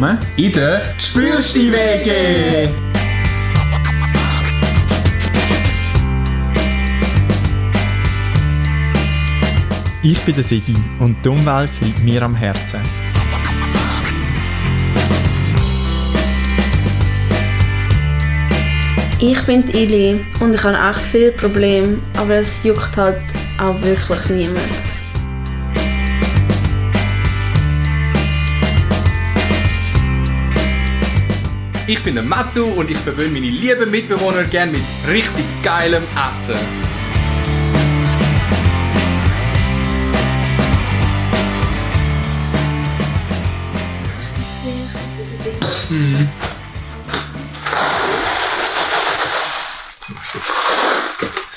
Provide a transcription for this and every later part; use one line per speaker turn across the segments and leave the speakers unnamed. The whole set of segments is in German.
Willkommen
In der
Spürst die Wege! Ich bin der Sigi und die Umwelt liegt mir am Herzen.
Ich bin die Ili und ich habe echt viele Probleme, aber es juckt halt auch wirklich niemand.
Ich bin der Mattu und ich verwöhne meine lieben Mitbewohner gerne mit richtig geilem Essen.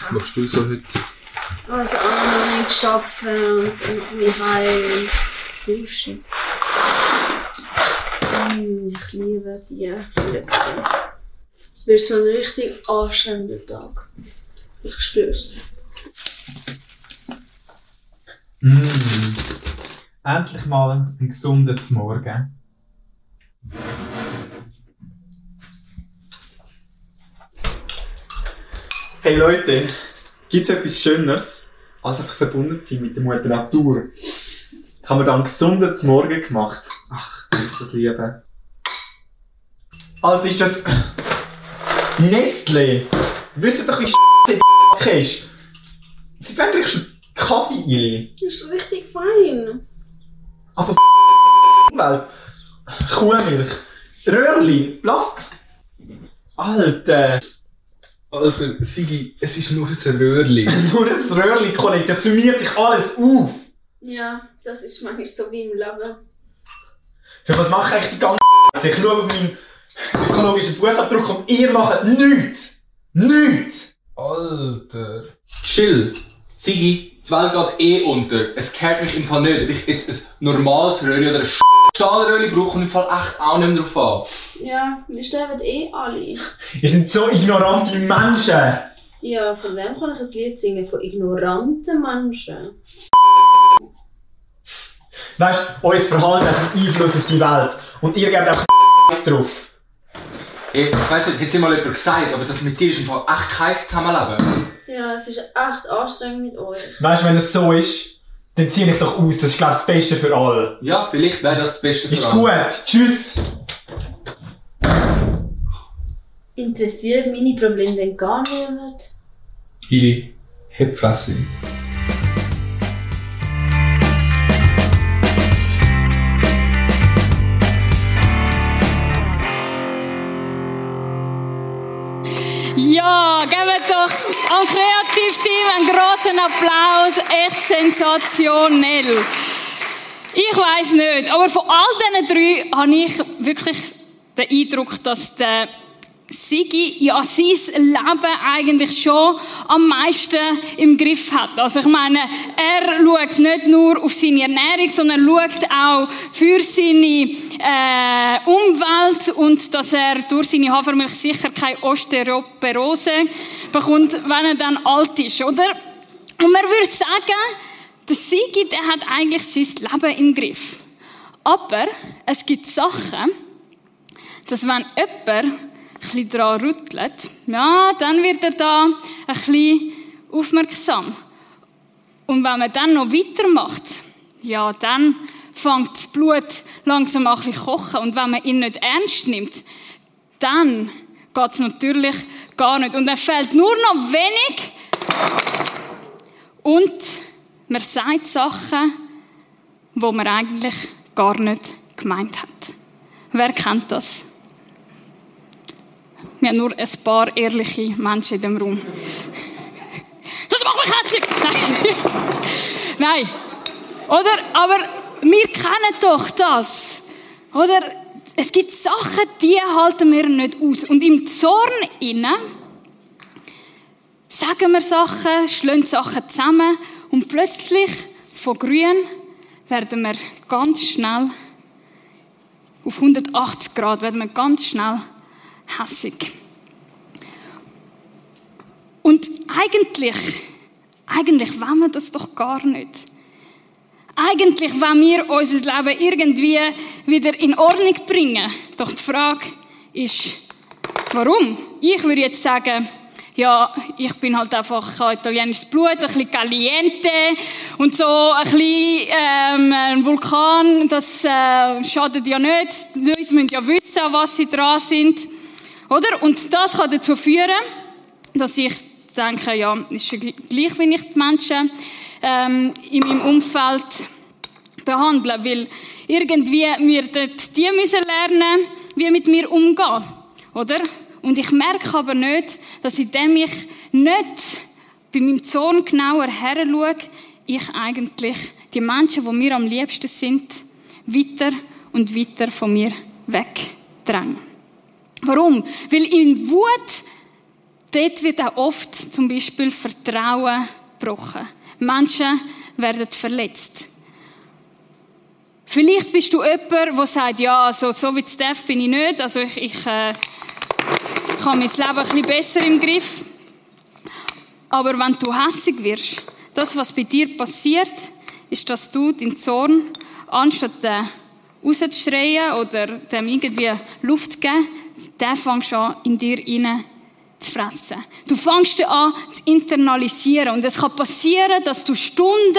Was machst du so heute?
Also online arbeiten und irgendwie heim duschen. Ich liebe die Flüge. Es wird so ein richtig anstrengender Tag. Ich spüre es.
Endlich mal ein gesunder Morgen. Hey Leute, gibt es etwas Schöneres, als einfach verbunden zu sein mit der Mutter Natur? Ich habe mir dann einen gesunden Morgen gemacht. Ich das liebe. Alter, ist das... Nestle! Wisst ihr doch, wie die Kacke ist? Seit wann trinkst du Kaffee, Ili?
Das ist richtig fein.
Aber Umwelt, Kuhmilch, Röhrli, Blass. Alter,
Alter, Sigi, es ist nur ein Röhrli.
nur das Röhrli, Kollege, das summiert sich alles auf.
Ja, das ist manchmal so wie im Leben.
Für was mache ich die ganze Ich schaue auf meinen ökologischen Fußabdruck und ihr macht nichts. Nichts.
Alter.
Chill. Sigi, die Welt geht eh unter. Es kehrt mich im Fall nicht, ob ich jetzt ein normales Röhrli oder ein Stahlröhrli brauche und im Fall echt auch nicht mehr drauf an.
Ja, wir sterben eh alle.
Ihr seid so ignorante Menschen.
Ja, von dem kann ich ein Lied singen, von ignoranten Menschen.
Weißt du, euer Verhalten hat einen Einfluss auf die Welt. Und ihr gebt einfach drauf.
Ich weiss nicht, hat sie mal jemand gesagt, aber das mit dir ist im Fall echt kein Zusammenleben.
Ja, es ist echt anstrengend mit euch.
Weißt du, wenn es so ist, dann ziehe ich doch aus. Das ist, glaube ich, das Beste für alle.
Ja, vielleicht wäre das das Beste für
Ist
alle.
gut. Tschüss.
Interessiert meine Probleme denn gar niemand?
Ili, die Fresse.
Geben doch am Kreativteam einen großen Applaus. Echt sensationell. Ich weiß nicht, aber von all diesen drei habe ich wirklich den Eindruck, dass der Sigi ja sein Leben eigentlich schon am meisten im Griff hat. Also ich meine, er schaut nicht nur auf seine Ernährung, sondern schaut auch für seine äh, Umwelt und dass er durch seine Hafermilch sicher keine Osteoporose bekommt, wenn er dann alt ist, oder? Und man würde sagen, der Sigi, der hat eigentlich sein Leben im Griff. Aber es gibt Sachen, dass wenn jemand ein daran rüttelt, ja, dann wird er da ein bisschen aufmerksam. Und wenn man dann noch weitermacht, ja, dann fängt das Blut langsam an bisschen kochen. Und wenn man ihn nicht ernst nimmt, dann geht es natürlich gar nicht. Und er fällt nur noch wenig und man sagt Sachen, wo man eigentlich gar nicht gemeint hat. Wer kennt das? Wir haben nur ein paar ehrliche Menschen in dem Raum. Das macht mich hässlich! Nein. Nein. Oder? Aber wir kennen doch das. Oder? Es gibt Sachen, die halten wir nicht aus. Und im Zorn innen sagen wir Sachen, schlagen Sachen zusammen und plötzlich von grün werden wir ganz schnell auf 180 Grad werden wir ganz schnell hässig. Und eigentlich, eigentlich wollen wir das doch gar nicht. Eigentlich wollen wir unser Leben irgendwie wieder in Ordnung bringen. Doch die Frage ist, warum? Ich würde jetzt sagen, ja, ich bin halt einfach, ich habe italienisches Blut, ein bisschen caliente und so ein bisschen ähm, ein Vulkan, das äh, schadet ja nicht. Die Leute müssen ja wissen, was sie dran sind. Oder? Und das kann dazu führen, dass ich denke, ja, ist ja gleich, wie ich die Menschen ähm, in meinem Umfeld behandle, weil irgendwie wir dort die müssen lernen, wie mit mir umgehen, oder? Und ich merke aber nicht, dass indem ich nicht bei meinem Zorn genauer her schaue, ich eigentlich die Menschen, die mir am liebsten sind, weiter und weiter von mir wegdränge. Warum? Weil in Wut, dort wird auch oft zum Beispiel Vertrauen gebrochen. Menschen werden verletzt. Vielleicht bist du jemand, der sagt, ja, also, so wie Steph bin ich nicht, also ich, ich äh, habe mein Leben ein besser im Griff. Aber wenn du hässig wirst, das, was bei dir passiert, ist, dass du den Zorn, anstatt den rauszuschreien oder dem irgendwie Luft zu geben, der fängst an, in dir rein zu fressen. Du fängst an zu internalisieren. Und es kann passieren, dass du Stunden,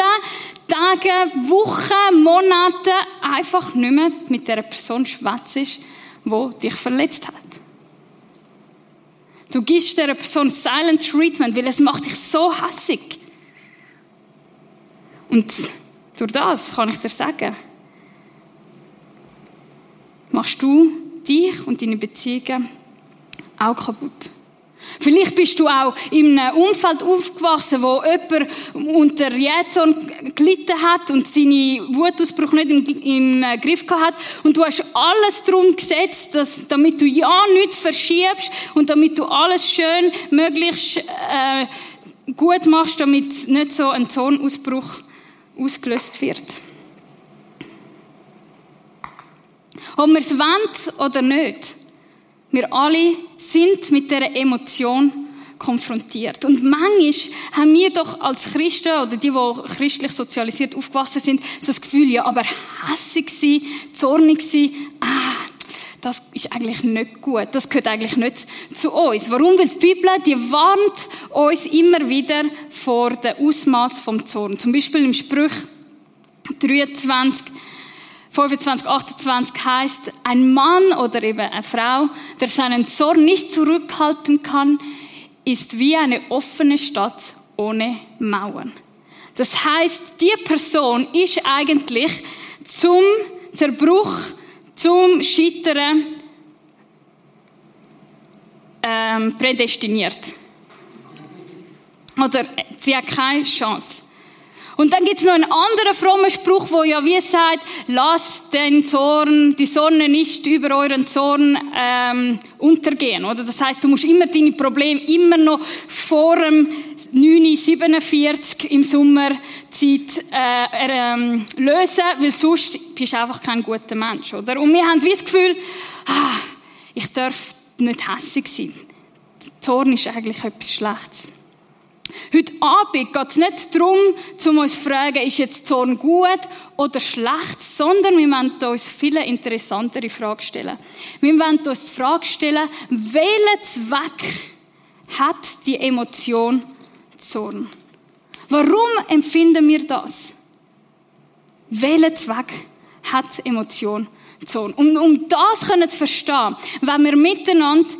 Tage, Wochen, Monate einfach nicht mehr mit der Person schwätzt, die dich verletzt hat. Du gibst der Person Silent Treatment, weil es macht dich so hassig. Und durch das kann ich dir sagen, machst du dich und deine Beziehungen auch kaputt. Vielleicht bist du auch in einem Umfeld aufgewachsen, wo jemand unter Jähzorn gelitten hat und seine Wutausbruch nicht im, im äh, Griff hat. Und du hast alles darum gesetzt, dass, damit du ja nichts verschiebst und damit du alles schön, möglichst äh, gut machst, damit nicht so ein Zornausbruch ausgelöst wird. Ob wir es wollen oder nicht, wir alle sind mit dieser Emotion konfrontiert. Und manchmal haben wir doch als Christen oder die, die christlich sozialisiert aufgewachsen sind, so das Gefühl, ja, aber hässig sein, zornig sein, ah, das ist eigentlich nicht gut. Das gehört eigentlich nicht zu uns. Warum? Weil die Bibel, die warnt uns immer wieder vor dem Ausmaß vom Zorn. Zum Beispiel im Sprüch 23, 25, 28 heißt, ein Mann oder eben eine Frau, der seinen Zorn nicht zurückhalten kann, ist wie eine offene Stadt ohne Mauern. Das heißt, die Person ist eigentlich zum Zerbruch, zum Scheitern ähm, prädestiniert. Oder sie hat keine Chance. Und dann gibt's noch einen anderen frommen Spruch, wo ja wie sagt, lasst den Zorn, die Sonne nicht über euren Zorn ähm, untergehen. Oder das heißt, du musst immer deine Probleme immer noch vor dem 947 im Sommerzeit äh, ähm, lösen, weil sonst bist du einfach kein guter Mensch. Oder? Und wir haben wie das Gefühl, ah, ich darf nicht hässig sein. Zorn ist eigentlich etwas Schlechtes. Heute Abend geht es nicht darum, um uns zu fragen, ist jetzt Zorn gut oder schlecht, sondern wir wollen uns viele interessantere Fragen stellen. Wir wollen uns die Frage stellen, welchen Zweck hat die Emotion Zorn? Warum empfinden wir das? Welchen Zweck hat Emotion Zorn? Um, um das zu verstehen, wenn wir miteinander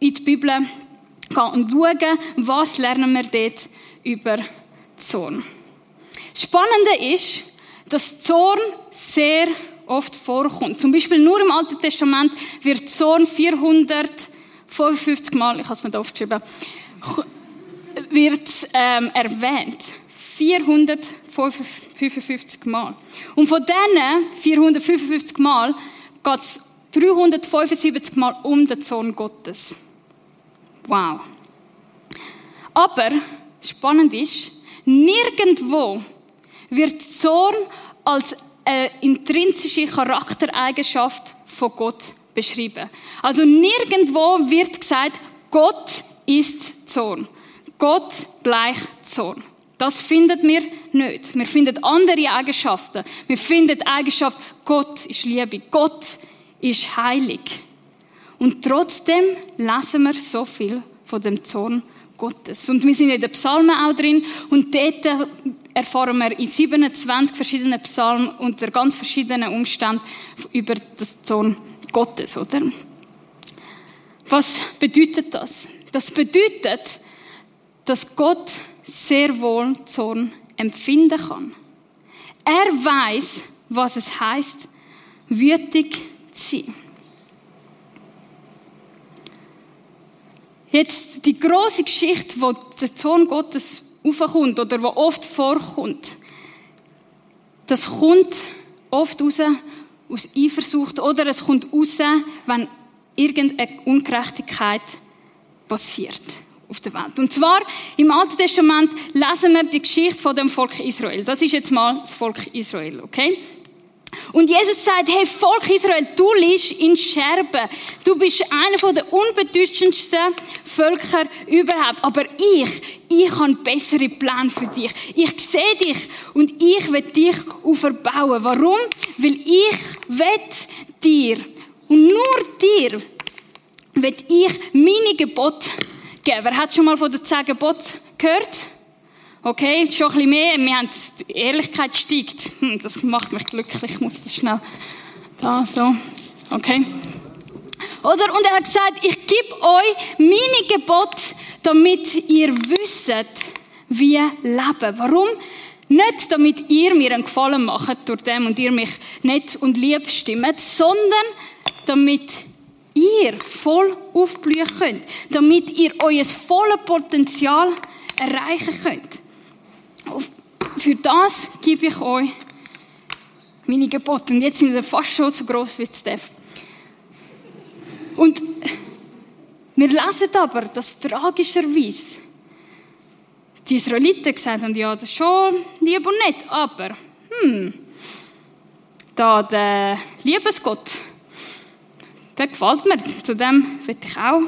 in die Bibel gehen und schauen, was lernen wir dort über Zorn. Spannende ist, dass Zorn sehr oft vorkommt. Zum Beispiel nur im Alten Testament wird Zorn 455 Mal, ich habe es mir da aufgeschrieben, wird ähm, erwähnt. 455 Mal. Und von diesen 455 Mal geht es 375 Mal um den Zorn Gottes. Wow. Aber spannend ist, nirgendwo wird Zorn als eine intrinsische Charaktereigenschaft von Gott beschrieben. Also nirgendwo wird gesagt, Gott ist Zorn. Gott gleich Zorn. Das findet mir nicht. Wir finden andere Eigenschaften. Wir finden die Eigenschaft, Gott ist Liebe, Gott ist heilig. Und trotzdem lesen wir so viel von dem Zorn Gottes. Und wir sind in den Psalmen auch drin und dort erfahren wir in 27 verschiedenen Psalmen unter ganz verschiedenen Umständen über das Zorn Gottes, oder? Was bedeutet das? Das bedeutet, dass Gott sehr wohl Zorn empfinden kann. Er weiß, was es heißt, wütig zu sein. Jetzt die große Geschichte, wo der Zorn Gottes aufkommt oder wo oft vorkommt, das kommt oft raus aus Eifersucht oder es kommt raus, wenn irgendeine Ungerechtigkeit passiert auf der Welt. Und zwar im Alten Testament lesen wir die Geschichte von dem Volk Israel. Das ist jetzt mal das Volk Israel, okay? Und Jesus sagt, hey Volk Israel, du liegst in Scherben. Du bist einer der unbedeutendsten Völker überhaupt. Aber ich, ich habe bessere Pläne für dich. Ich sehe dich und ich will dich auferbauen. Warum? Weil ich will dir und nur dir will ich meine Gebote geben. Wer hat schon mal von den zehn Geboten gehört? Okay, schon ein bisschen mehr. Wir haben, die Ehrlichkeit steigt. Hm, das macht mich glücklich. Ich muss das schnell da, so. Okay. Oder? Und er hat gesagt, ich gebe euch meine Gebote, damit ihr wisst, wie leben. Warum? Nicht, damit ihr mir einen Gefallen macht durch dem und ihr mich nett und lieb stimmt, sondern damit ihr voll aufblühen könnt. Damit ihr euer volles Potenzial erreichen könnt. Für das gebe ich euch meine Gebote. Und jetzt sind sie fast schon so groß wie Steph. Und wir lesen aber, dass tragischerweise die Israeliten gesagt haben, ja, das ist schon lieb und nett, aber, hm, da der Liebesgott, der gefällt mir, zu dem will ich auch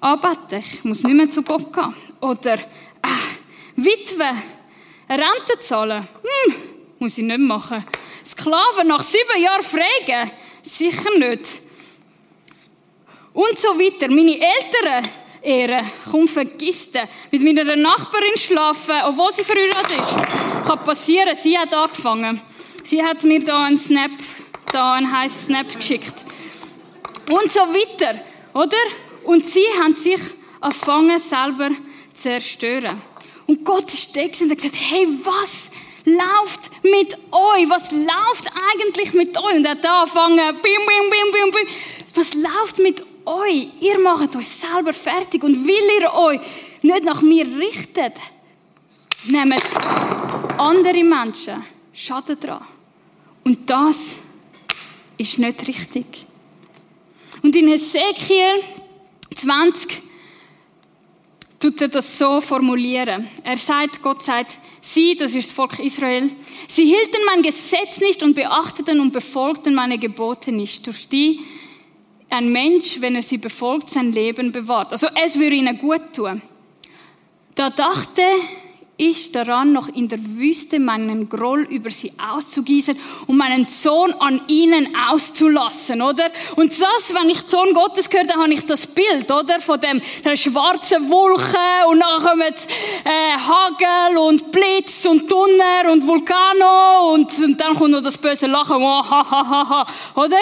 anbeten. Ich muss nicht mehr zu Gott gehen. Oder, äh, Witwe, Rente zahlen? Hm, muss ich nicht machen. Sklaven nach sieben Jahren freigeben? Sicher nicht. Und so weiter. Meine Eltern ehren. Komm, vergiss. Mit meiner Nachbarin schlafen, obwohl sie verheiratet ist. Kann passieren. Sie hat angefangen. Sie hat mir da einen Snap, da einen heißen Snap geschickt. Und so weiter. Oder? Und sie haben sich angefangen, selber zu zerstören. Und Gott ist da und hat gesagt, hey, was läuft mit euch? Was läuft eigentlich mit euch? Und er hat angefangen, bim, bim, bim, bim, bim. Was läuft mit euch? Ihr macht euch selber fertig. Und will ihr euch nicht nach mir richtet, nehmt andere Menschen Schaden dran. Und das ist nicht richtig. Und in Hesekiel 20 tut er das so formulieren. Er sagt, Gott sagt, sie, das ist das Volk Israel, sie hielten mein Gesetz nicht und beachteten und befolgten meine Gebote nicht, durch die ein Mensch, wenn er sie befolgt, sein Leben bewahrt. Also es würde ihnen gut tun. Da dachte ich daran, noch in der Wüste meinen Groll über sie auszugießen und meinen Sohn an ihnen auszulassen, oder? Und das, wenn ich Sohn Gottes höre, dann habe ich das Bild, oder? Von dem, der schwarzen Wolke und dann kommen äh, Hagel und Blitz und Donner und Vulkano und, und dann kommt noch das böse Lachen, oh, oder?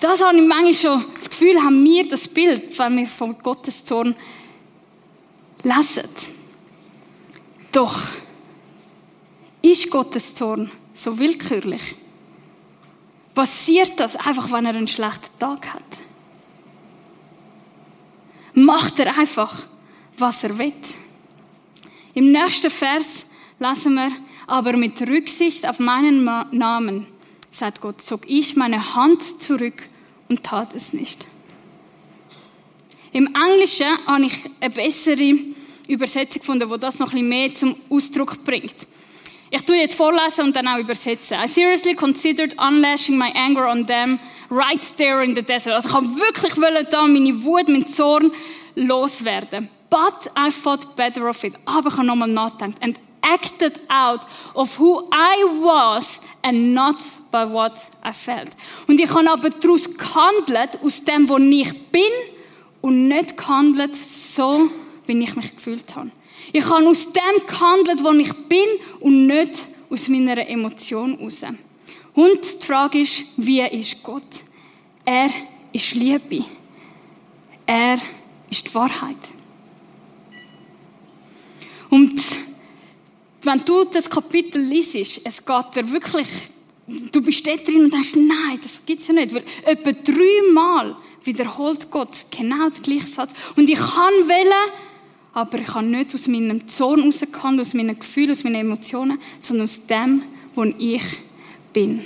Das habe ich manchmal schon das Gefühl, haben wir das Bild, wenn wir von Gottes Zorn lesen. Doch ist Gottes Zorn so willkürlich? Passiert das einfach, wenn er einen schlechten Tag hat? Macht er einfach, was er will? Im nächsten Vers lesen wir, aber mit Rücksicht auf meinen Namen, sagt Gott, zog ich meine Hand zurück und tat es nicht. Im Englischen habe ich eine bessere Übersetzung gefunden, wo das noch ein bisschen mehr zum Ausdruck bringt. Ich tue jetzt vorlesen und dann auch übersetzen. I seriously considered unlashing my anger on them right there in the desert. Also ich habe wirklich wollen da meine Wut, mein Zorn loswerden. But I thought better of it. Aber ich habe nochmal nachgedacht. And acted out of who I was and not by what I felt. Und ich habe aber daraus gehandelt, aus dem, wo ich bin und nicht gehandelt, so wie ich mich gefühlt habe. Ich habe aus dem gehandelt, wo ich bin und nicht aus meiner Emotion raus. Und die Frage ist, wie ist Gott? Er ist Liebe. Er ist die Wahrheit. Und wenn du das Kapitel liest, es geht dir wirklich, du bist da drin und denkst, nein, das gibt's ja nicht. Weil etwa dreimal wiederholt Gott genau den gleichen Satz. Und ich kann wählen, aber ich kann nicht aus meinem Zorn rauskommen, aus meinen Gefühlen, aus meinen Emotionen, sondern aus dem, wo ich bin.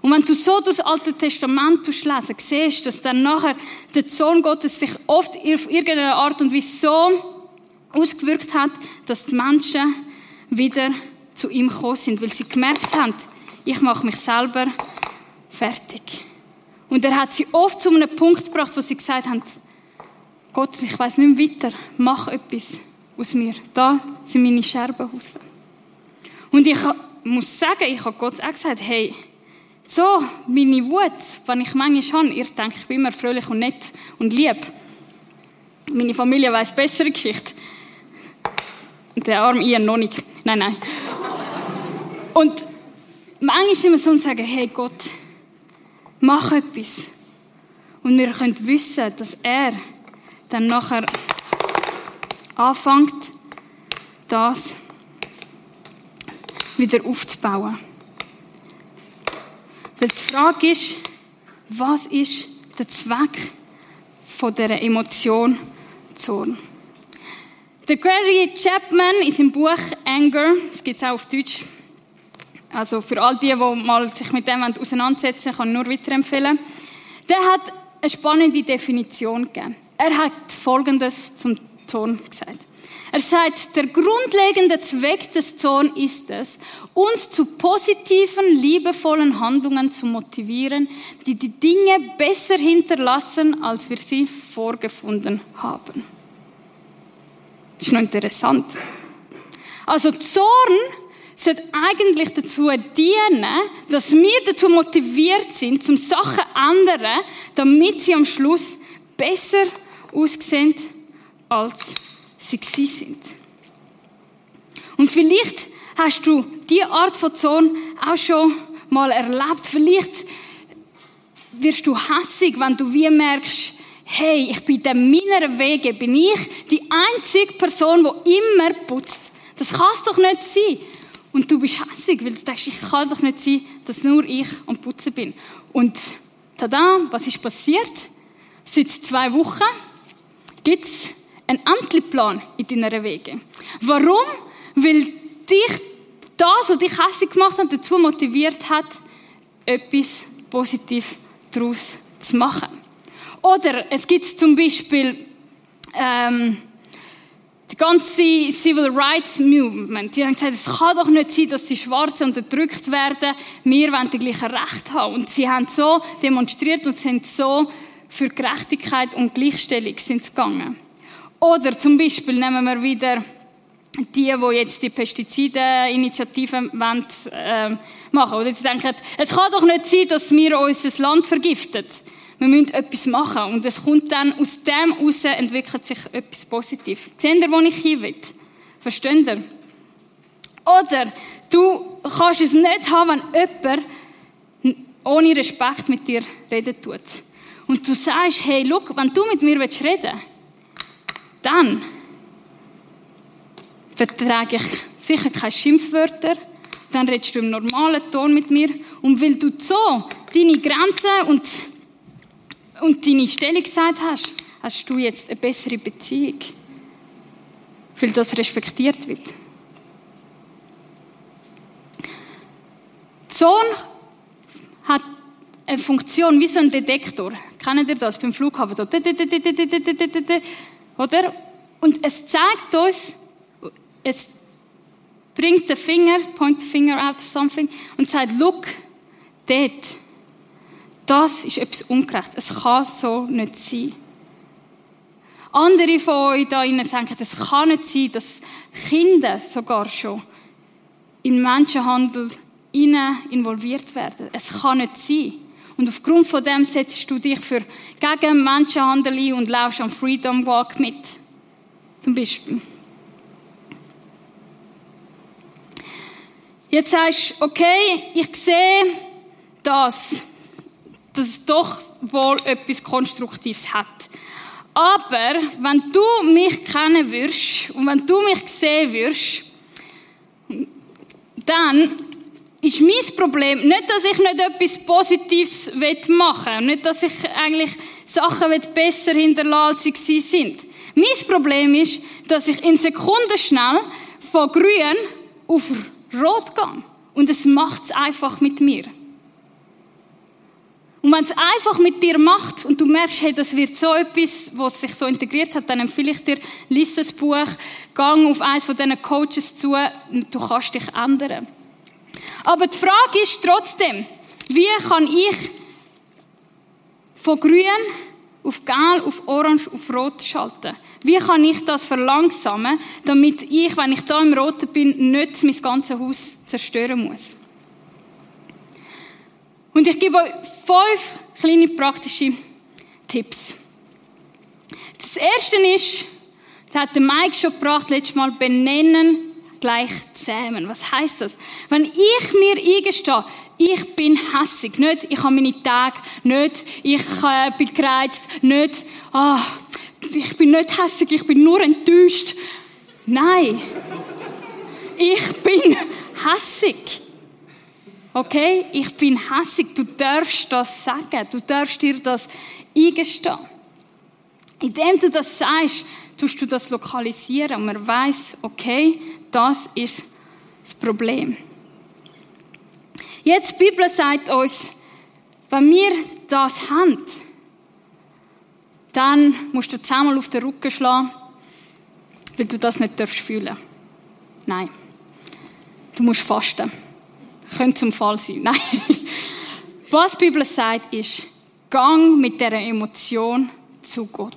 Und wenn du so durch das Alte Testament lesen, siehst du, dass dann nachher der Sohn Gottes sich oft auf irgendeine Art und Weise so ausgewirkt hat, dass die Menschen wieder zu ihm gekommen sind, weil sie gemerkt haben, ich mache mich selber fertig. Und er hat sie oft zu einem Punkt gebracht, wo sie gesagt haben, Gott, ich weiß nicht mehr weiter, mach etwas aus mir. Da sind meine Scherbenhaufen. Und ich muss sagen, ich habe Gott auch gesagt, hey, so, meine Wut, wenn ich manchmal habe, ihr denkt, ich bin immer fröhlich und nett und lieb. Meine Familie weiß bessere Geschichte. Der arme Ian noch nicht. Nein, nein. Und manchmal sind wir so und sagen, hey Gott, mach etwas. Und wir können wissen, dass er dann nachher anfängt, das wieder aufzubauen. Weil die Frage ist, was ist der Zweck von dieser Emotion Zorn? Der Gary Chapman in seinem Buch Anger, das gibt es auch auf Deutsch, also für all die, die mal sich mit dem auseinandersetzen kann ich nur weiterempfehlen, der hat eine spannende Definition gegeben. Er hat Folgendes zum Zorn gesagt. Er sagt, der grundlegende Zweck des Zorns ist es, uns zu positiven, liebevollen Handlungen zu motivieren, die die Dinge besser hinterlassen, als wir sie vorgefunden haben. Das ist noch interessant. Also Zorn sollte eigentlich dazu dienen, dass wir dazu motiviert sind, zum Sachen ändern, damit sie am Schluss besser aussehen als sie sind. Und vielleicht hast du diese Art von Zorn auch schon mal erlebt. Vielleicht wirst du hässig, wenn du wie merkst, hey, ich bin in meiner Wege, bin ich die einzige Person, die immer putzt. Das kann es doch nicht sein. Und du bist hässig, weil du denkst, ich kann doch nicht sein, dass nur ich am Putzen bin. Und tada, was ist passiert? Seit zwei Wochen gibt es einen Amtleplan in deiner Wege. Warum? Weil dich das, was dich hässlich gemacht hat, dazu motiviert hat, etwas positiv daraus zu machen. Oder es gibt zum Beispiel ähm, die ganze Civil Rights Movement. Die haben gesagt, es kann doch nicht sein, dass die Schwarzen unterdrückt werden. Wir wollen die gleichen Rechte haben. Und sie haben so demonstriert und sind so für Gerechtigkeit und Gleichstellung sind gegangen. Oder zum Beispiel nehmen wir wieder die, die jetzt die Pestizidinitiative wollen, äh, machen. Oder sie denken, es kann doch nicht sein, dass wir unser Land vergiften. Wir müssen etwas machen. Und es kommt dann, aus dem heraus entwickelt sich etwas Positives. Seht ihr, wo ich hin will? Versteht ihr? Oder du kannst es nicht haben, wenn jemand ohne Respekt mit dir reden tut. Und du sagst, hey, look, wenn du mit mir reden willst, dann vertrage ich sicher keine Schimpfwörter, dann redest du im normalen Ton mit mir und weil du so deine Grenzen und, und deine Stellung gesagt hast, hast du jetzt eine bessere Beziehung, weil das respektiert wird. Die Sohn hat eine Funktion wie so ein Detektor. Kennt ihr das beim Flughafen? Oder? Und es zeigt uns, es bringt den Finger, point the finger out of something und sagt, look, dort, das ist etwas ungerecht. Es kann so nicht sein. Andere von euch da innen denken, es kann nicht sein, dass Kinder sogar schon in Menschenhandel involviert werden. Es kann nicht sein. Und aufgrund von dem setzt du dich für gegen Menschenhandel ein und laufst am Freedom Walk mit. Zum Beispiel. Jetzt sagst du, okay, ich sehe das, dass es doch wohl etwas Konstruktives hat. Aber wenn du mich kennen würdest und wenn du mich sehen würdest, dann ist mein Problem nicht, dass ich nicht etwas Positives machen will, nicht, dass ich eigentlich Sachen besser hinterlassen als sie sind. Mein Problem ist, dass ich in Sekunden schnell von grün auf rot gehe. Und es macht es einfach mit mir. Und wenn es einfach mit dir macht und du merkst, hey, das wird so etwas, was sich so integriert hat, dann empfehle ich dir, lies das Buch, gang auf eins von diesen Coaches zu, und du kannst dich ändern. Aber die Frage ist trotzdem, wie kann ich von grün auf gelb, auf orange, auf rot schalten? Wie kann ich das verlangsamen, damit ich, wenn ich da im Roten bin, nicht mein ganzes Haus zerstören muss? Und ich gebe euch fünf kleine praktische Tipps. Das erste ist, das hat der Mike schon gebracht, letztes Mal, benennen gleich zähmen. Was heißt das? Wenn ich mir eingestehe, ich bin hässig, nicht ich habe meine Tage, nicht ich äh, bin gereizt, nicht ah, ich bin nicht hässig, ich bin nur enttäuscht. Nein, ich bin hässig. Okay? Ich bin hässig. Du darfst das sagen. Du darfst dir das eingestehen. Indem du das sagst, tust du das lokalisieren und man weiß, okay, das ist das Problem. Jetzt die Bibel sagt uns, wenn wir das haben, dann musst du zehnmal auf den Rücken schlagen, weil du das nicht darfst fühlen. Nein. Du musst fasten. Könnte zum Fall sein. Nein. Was die Bibel sagt, ist, gang mit dieser Emotion zu Gott.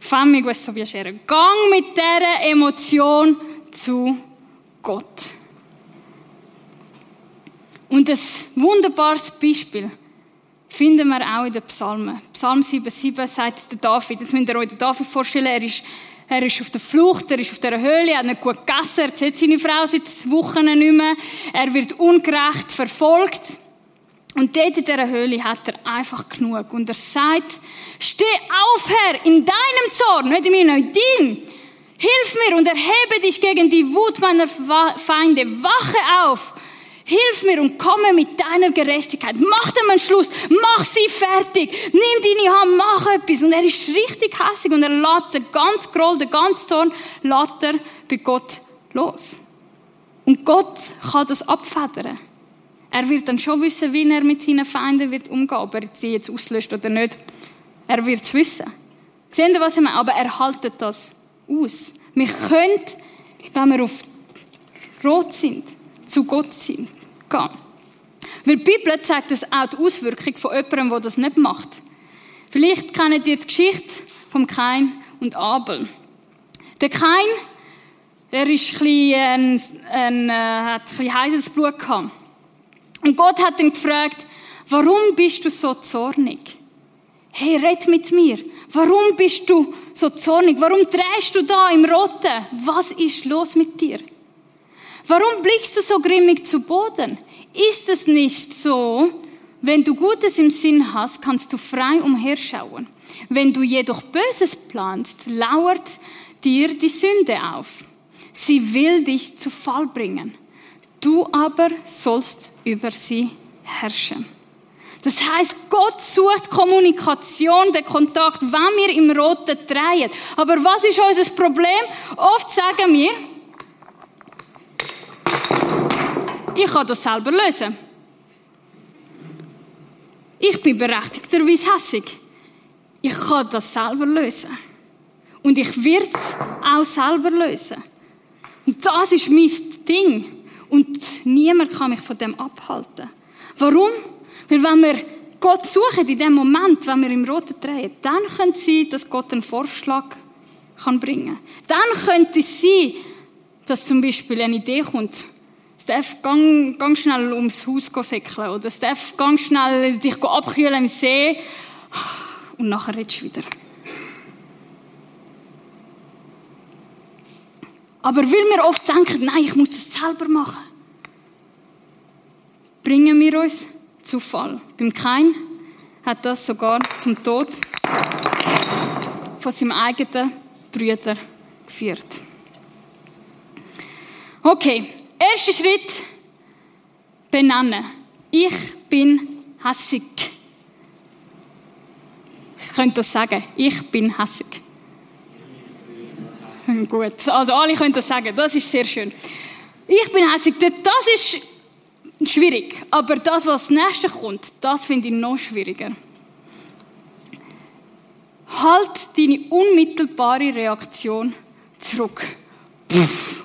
Fammi questo piacere. Gang mit dieser Emotion zu Gott. Und ein wunderbares Beispiel finden wir auch in den Psalmen. Psalm 7,7 sagt der David, jetzt müsst ihr euch den David vorstellen, er ist, er ist auf der Flucht, er ist auf dieser Höhle, er hat nicht gut gegessen, er sieht seine Frau seit Wochen nicht mehr, er wird ungerecht verfolgt. Und dort in dieser Höhle hat er einfach genug. Und er sagt, steh auf, Herr, in deinem Zorn, nicht in meinem, in deinem. Hilf mir und erhebe dich gegen die Wut meiner Feinde. Wache auf Hilf mir und komme mit deiner Gerechtigkeit. Mach dem einen Schluss. Mach sie fertig. Nimm deine Hand, mach etwas. Und er ist richtig hässlich und er lässt den ganz Groll, den ganzen Zorn, lässt er bei Gott los. Und Gott kann das abfedern. Er wird dann schon wissen, wie er mit seinen Feinden wird umgehen, ob er sie jetzt auslöscht oder nicht. Er wird es wissen. Sehen Sie, was ich meine? Aber er haltet das aus. Wir können, wenn wir auf Rot sind, zu Gott sind gehen. Weil die Bibel zeigt uns auch die Auswirkung von jemandem, der das nicht macht. Vielleicht kennt ihr die Geschichte von Kain und Abel. Der Kain, der ist ein, bisschen, ein, ein, äh, hat ein bisschen heißes Blut gehabt. Und Gott hat ihn gefragt, warum bist du so zornig? Hey, red mit mir. Warum bist du so zornig? Warum drehst du da im Roten? Was ist los mit dir? Warum blickst du so grimmig zu Boden? Ist es nicht so, wenn du Gutes im Sinn hast, kannst du frei umherschauen. Wenn du jedoch Böses planst, lauert dir die Sünde auf. Sie will dich zu Fall bringen. Du aber sollst über sie herrschen. Das heißt, Gott sucht Kommunikation, den Kontakt, wenn wir im Roten drehen. Aber was ist unser Problem? Oft sagen wir, ich kann das selber lösen. Ich bin berechtigterweise hässig. Ich kann das selber lösen. Und ich werde es auch selber lösen. Und das ist mein Ding. Und niemand kann mich von dem abhalten. Warum? Weil wenn wir Gott suchen in dem Moment, wenn wir im Roten drehen, dann könnte es sein, dass Gott einen Vorschlag kann bringen kann. Dann könnte es sein, dass zum Beispiel eine Idee kommt. Steph, gang, gang schnell ums Haus säckeln. Oder Steph, gang schnell dich abkühlen im See. Und nachher redest du wieder. Aber weil wir oft denken, nein, ich muss das selber machen, bringen wir uns zu Fall. Beim Kain hat das sogar zum Tod von seinem eigenen Brüder geführt. Okay, erster Schritt, benennen. Ich bin hässig. Ich könnte das sagen. Ich bin hässig. Gut, also alle können das sagen. Das ist sehr schön. Ich bin hässig. Das ist schwierig. Aber das, was als nächstes kommt, das finde ich noch schwieriger. Halt deine unmittelbare Reaktion zurück. Pff.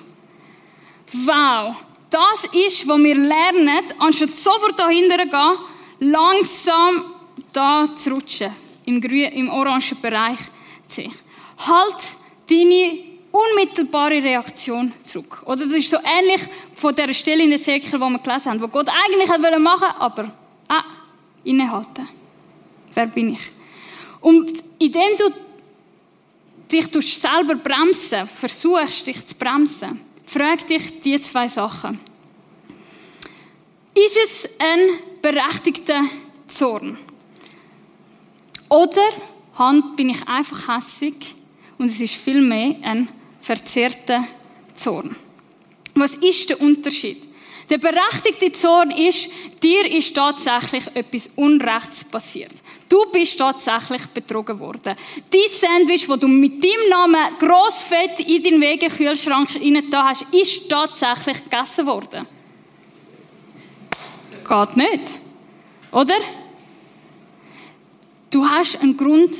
Wow. Das ist, was wir lernen, anstatt sofort dahinter zu gehen, langsam da zu rutschen. Im, grün, im orangen Bereich zu sehen. Halt deine unmittelbare Reaktion zurück. Oder das ist so ähnlich von der Stelle in Ezekiel, wo wir gelesen haben, wo Gott eigentlich hat machen wollte, aber ah, innehalten. Wer bin ich? Und indem du dich selber bremsen, versuchst dich zu bremsen, frag dich die zwei Sachen. Ist es ein berechtigter Zorn? Oder bin ich einfach hässig und es ist vielmehr ein verzerrter Zorn. Was ist der Unterschied? Der berechtigte Zorn ist, dir ist tatsächlich etwas Unrechts passiert. Du bist tatsächlich betrogen worden. Dein Sandwich, das du mit deinem Namen grossfett in deinen Wegekühlschrank da hast, ist tatsächlich gegessen worden. Geht nicht. Oder? Du hast einen Grund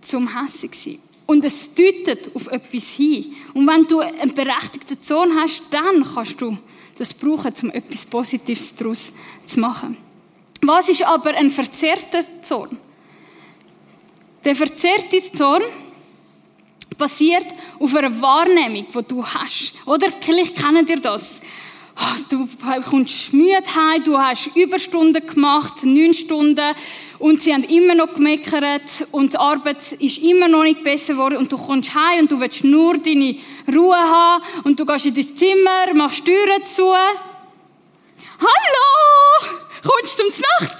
zum hässig sein. Und es deutet auf etwas hin. Und wenn du einen berechtigten Zorn hast, dann kannst du das brauchen, um etwas Positives daraus zu machen. Was ist aber ein verzerrter Zorn? Der verzerrte Zorn basiert auf einer Wahrnehmung, die du hast. Oder vielleicht kennen ihr das. Ah, du kommst müde heim, du hast Überstunden gemacht, neun Stunden, und sie haben immer noch gemeckert und die Arbeit ist immer noch nicht besser geworden und du kommst heim und du willst nur deine Ruhe haben und du gehst in dein Zimmer, machst Türen zu. Hallo! Kommst du um die Nacht?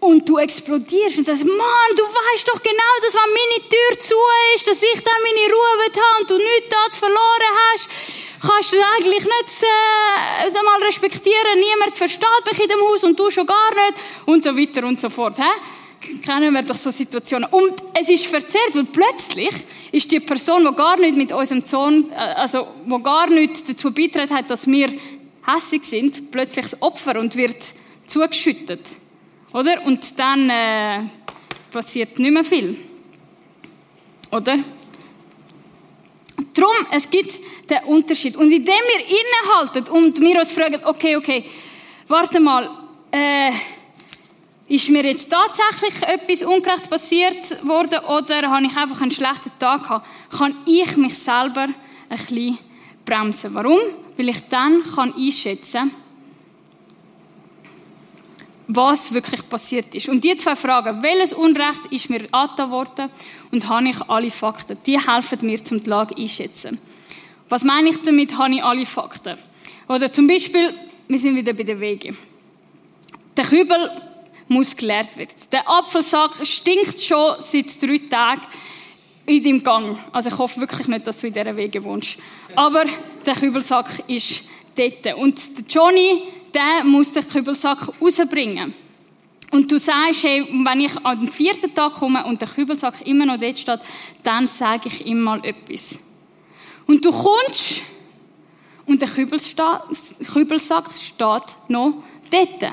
Und du explodierst und sagst, Mann, du weißt doch genau, dass wenn meine Tür zu ist, dass ich dann meine Ruhe habe und du nichts da verloren hast kannst du eigentlich nicht äh, mal respektieren. Niemand versteht mich in dem Haus und du schon gar nicht. Und so weiter und so fort. He? Kennen wir doch so Situationen. Und es ist verzerrt, weil plötzlich ist die Person, die gar nicht mit unserem Sohn, äh, also wo gar nicht dazu beiträgt hat, dass wir hässig sind, plötzlich das Opfer und wird zugeschüttet. Oder? Und dann äh, passiert nicht mehr viel. Oder? Drum, es gibt den Unterschied. Und indem wir innehalten und wir uns fragen, okay, okay, warte mal, äh, ist mir jetzt tatsächlich etwas Ungerechtes passiert worden oder habe ich einfach einen schlechten Tag gehabt, kann ich mich selber ein bisschen bremsen. Warum? Weil ich dann kann einschätzen was wirklich passiert ist. Und die zwei Fragen, welches Unrecht ist mir angetan worden und habe ich alle Fakten, die helfen mir, zum die Lage einschätzen. Was meine ich damit, habe ich alle Fakten? Oder zum Beispiel, wir sind wieder bei den Wegen. Der Kübel muss geleert werden. Der Apfelsack stinkt schon seit drei Tagen in deinem Gang. Also ich hoffe wirklich nicht, dass du in dieser Wege wohnst. Aber der Kübelsack ist dort. Und der Johnny, der muss den Kübelsack rausbringen. Und du sagst, hey, wenn ich an den vierten Tag komme und der Kübelsack immer noch dort steht, dann sage ich ihm mal etwas. Und du kommst und der Kübelsack steht noch dort.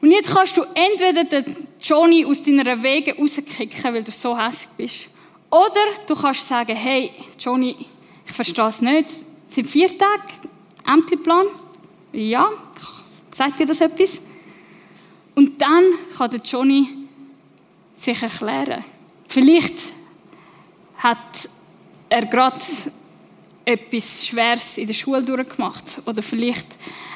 Und jetzt kannst du entweder den Johnny aus deiner Wege rauskicken, weil du so hässlich bist. Oder du kannst sagen, hey, Johnny, ich verstehe es nicht. Es sind vier Tage, Ämterplan. Ja, Sagt ihr das etwas? Und dann kann der Johnny sich erklären. Vielleicht hat er gerade etwas Schweres in der Schule durchgemacht. Oder vielleicht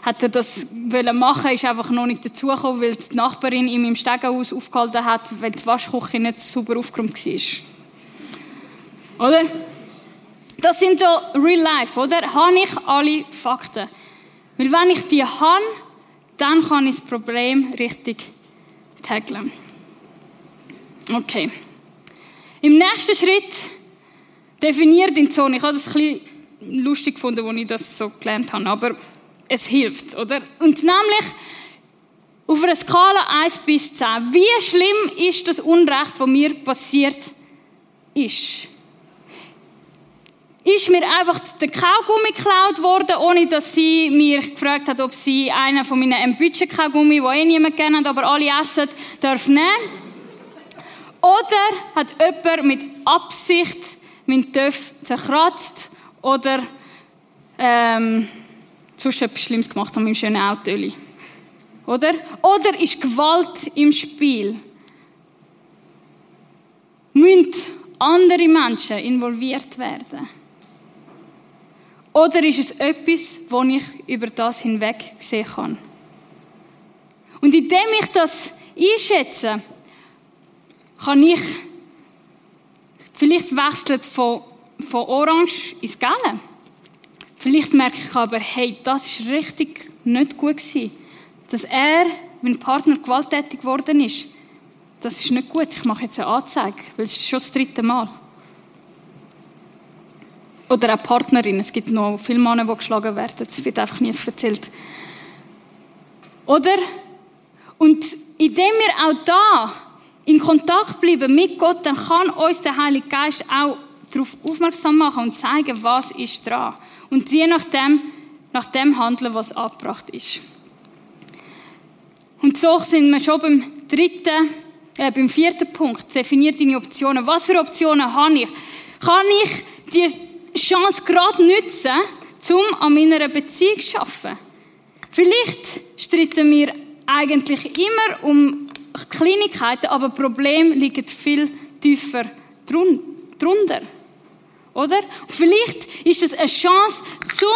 hat er das machen, ist einfach noch nicht dazugekommen, weil die Nachbarin ihm im Stegenhaus aufgehalten hat, weil die Waschküche nicht super aufgeräumt war. Oder? Das sind so real life, oder? Habe ich alle Fakten? Weil wenn ich die habe, dann kann ich das Problem richtig tackeln. Okay. Im nächsten Schritt definiert den Zone. Ich habe das ein bisschen lustig gefunden, als ich das so gelernt habe, aber es hilft, oder? Und nämlich auf einer Skala 1 bis 10. Wie schlimm ist das Unrecht, das mir passiert ist? Ist mir einfach der Kaugummi geklaut worden, ohne dass sie mir gefragt hat, ob sie einen von meinen Budget-Kaugummi, den eh niemand kennt, aber alle essen, darf nehmen? Oder hat jemand mit Absicht meinen Töff zerkratzt oder ähm, sonst etwas Schlimmes gemacht an meinem schönen Auto. Oder? Oder ist Gewalt im Spiel? Müssen andere Menschen involviert werden? Oder ist es etwas, wo ich über das hinweg sehen kann? Und indem ich das einschätze, kann ich vielleicht wechseln von, von Orange ins Gelbe. Vielleicht merke ich aber, hey, das ist richtig nicht gut gewesen. Dass er, mein Partner, gewalttätig geworden ist, das ist nicht gut. Ich mache jetzt eine Anzeige, weil es ist schon das dritte Mal. Oder auch Partnerin. Es gibt noch viele Männer, die geschlagen werden. Das wird einfach nie erzählt. Oder? Und indem wir auch da in Kontakt bleiben mit Gott, dann kann uns der Heilige Geist auch darauf aufmerksam machen und zeigen, was ist dran. Und je nachdem, nach dem handeln, was abgebracht ist. Und so sind wir schon beim dritten, äh, beim vierten Punkt. Definiert deine Optionen. Was für Optionen habe ich? Kann ich die Chance gerade nutzen, um an meiner Beziehung zu arbeiten? Vielleicht streiten wir eigentlich immer um Kleinigkeiten, aber Problem liegt viel tiefer drunter. Oder? Vielleicht ist es eine Chance, zum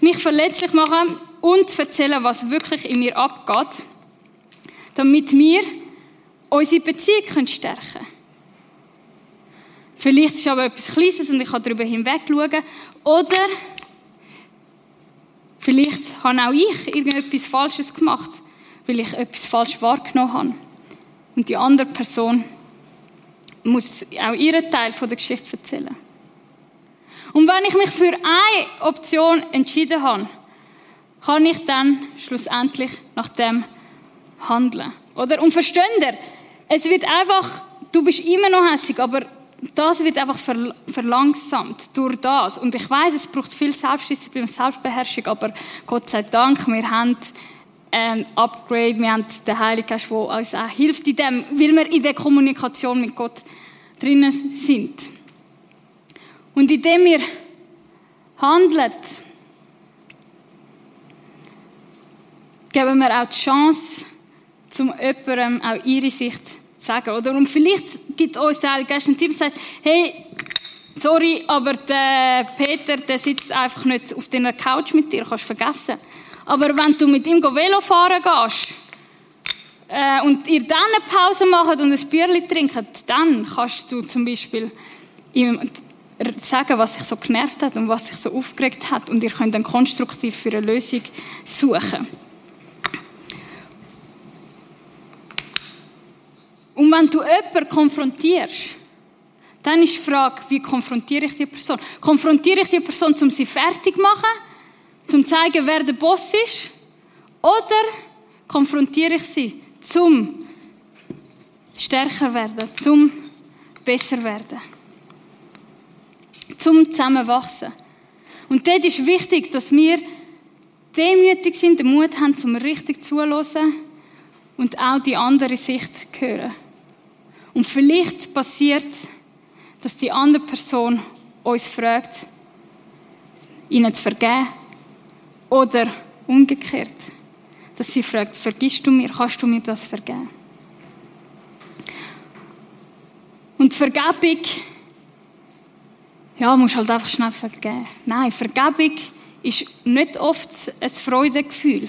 mich verletzlich machen und zu erzählen, was wirklich in mir abgeht, damit wir unsere Beziehung stärken können. Vielleicht ist aber etwas Kleines und ich kann darüber hinweg schauen. Oder vielleicht habe auch ich irgendetwas Falsches gemacht, weil ich etwas falsch wahrgenommen habe. Und die andere Person muss auch ihren Teil von der Geschichte erzählen. Und wenn ich mich für eine Option entschieden habe, kann ich dann schlussendlich nach dem handeln. Oder? Und versteht? Es wird einfach, du bist immer noch hässig, aber das wird einfach verlangsamt durch das. Und ich weiß, es braucht viel Selbstdisziplin und Selbstbeherrschung, aber Gott sei Dank, wir haben ein Upgrade, wir haben den Heiligen Geist, der uns auch hilft in dem, weil wir in der Kommunikation mit Gott drinnen sind. Und indem wir handeln, geben wir auch die Chance, zum jemandem auch ihre Sicht zu sagen. Oder? Und vielleicht gibt uns der Heilige Geist einen Tipp und sagt, hey, sorry, aber der Peter, der sitzt einfach nicht auf deiner Couch mit dir, kannst vergessen. Aber wenn du mit ihm Velo fahren gehst äh, und ihr dann eine Pause macht und ein Bierchen trinkt, dann kannst du zum Beispiel ihm sagen, was sich so genervt hat und was sich so aufgeregt hat und ihr könnt dann konstruktiv für eine Lösung suchen. Und wenn du jemanden konfrontierst, dann ist die Frage, wie konfrontiere ich die Person? Konfrontiere ich die Person, um sie fertig zu machen? zum zu zeigen, wer der Boss ist? Oder konfrontiere ich sie, zum stärker werden, zum besser werden, zum zusammenwachsen? Und dort ist wichtig, dass wir demütig sind, den Mut haben, zum richtig zuhören und auch die andere Sicht hören. Und vielleicht passiert, dass die andere Person uns fragt, ihnen zu vergeben oder umgekehrt. dass sie fragt, vergisst du mir, kannst du mir das vergeben? Und Vergebung, ja, musst halt einfach schnell vergeben. Nein, Vergebung ist nicht oft ein Freudegefühl.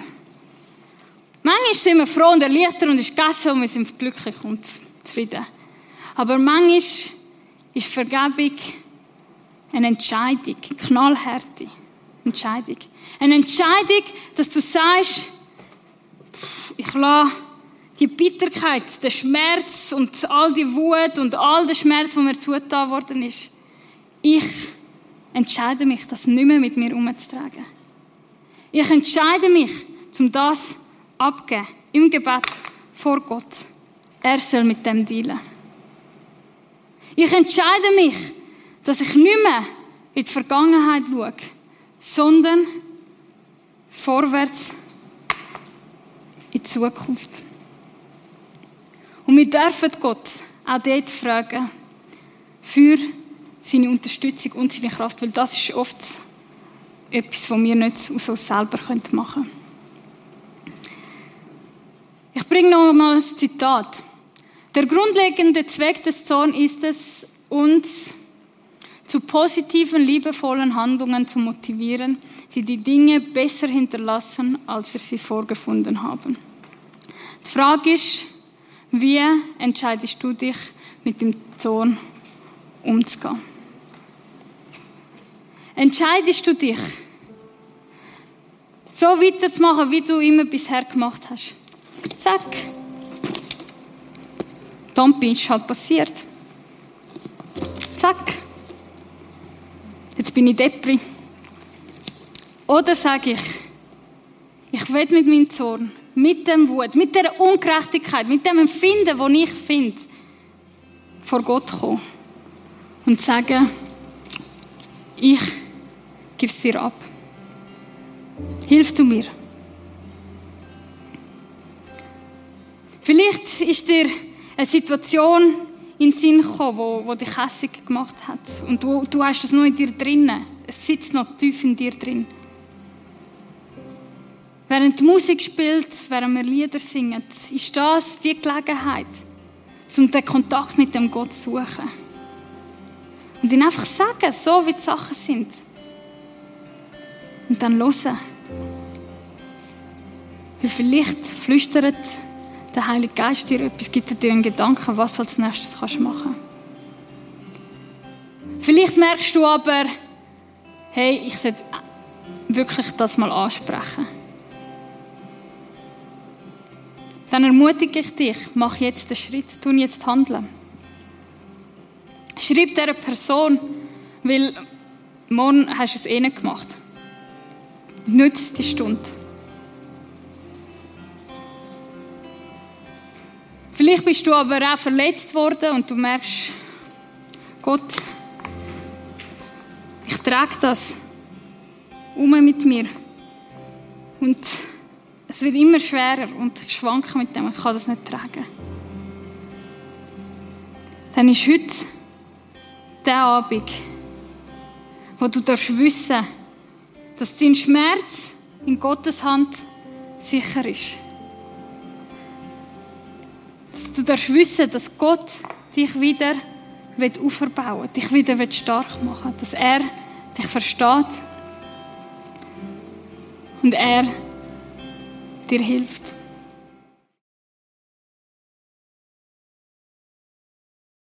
Manchmal sind wir froh und erleichtert und ist gegessen und wir sind glücklich und zufrieden. Aber manchmal ist Vergebung eine Entscheidung, knallharte Entscheidung. Eine Entscheidung, dass du sagst, ich lasse die Bitterkeit, den Schmerz und all die Wut und all der Schmerz, der mir zugetan worden ist, ich entscheide mich, das nicht mehr mit mir umzutragen. Ich entscheide mich, um das abgeben, im Gebet vor Gott. Er soll mit dem dealen. Ich entscheide mich, dass ich nicht mehr in die Vergangenheit schaue, sondern vorwärts in die Zukunft. Und wir dürfen Gott auch dort fragen, für seine Unterstützung und seine Kraft, weil das ist oft etwas, was wir nicht aus uns selber machen können. Ich bringe noch mal ein Zitat. Der grundlegende Zweck des Zorns ist es, uns zu positiven, liebevollen Handlungen zu motivieren, die die Dinge besser hinterlassen, als wir sie vorgefunden haben. Die Frage ist, wie entscheidest du dich, mit dem Zorn umzugehen? Entscheidest du dich, so weiterzumachen, wie du immer bisher gemacht hast? Zack. Dann ist halt passiert. Zack. Jetzt bin ich Depri. Oder sage ich, ich will mit meinem Zorn, mit dem Wut, mit der Ungerechtigkeit, mit dem Empfinden, das ich finde, vor Gott kommen und sagen, ich gebe es dir ab. Hilf du mir. Vielleicht ist dir eine Situation in den Sinn gekommen, wo, wo dich hässig gemacht hat. Und du, du hast es noch in dir drinnen. Es sitzt noch tief in dir drin. Während die Musik spielt, während wir Lieder singen, ist das die Gelegenheit, um den Kontakt mit dem Gott zu suchen. Und ihn einfach sagen, so wie die Sachen sind. Und dann hören. Weil vielleicht flüstert der Heilige Geist dir etwas, gibt dir einen Gedanken, was du als nächstes kannst machen Vielleicht merkst du aber, hey, ich sollte wirklich das mal ansprechen. Dann ermutige ich dich, mach jetzt den Schritt, tu jetzt handeln. Schreib dieser Person, weil morgen hast du es eh nicht gemacht. Nütze die Stunde. Vielleicht bist du aber auch verletzt worden und du merkst, Gott, ich trage das um mit mir. Und es wird immer schwerer und ich schwanke mit dem, ich kann das nicht tragen. Dann ist heute der Abend, wo du darfst wissen, dass dein Schmerz in Gottes Hand sicher ist. Du darfst wissen, dass Gott dich wieder aufbauen will, dich wieder stark machen dass er dich versteht und er dir hilft.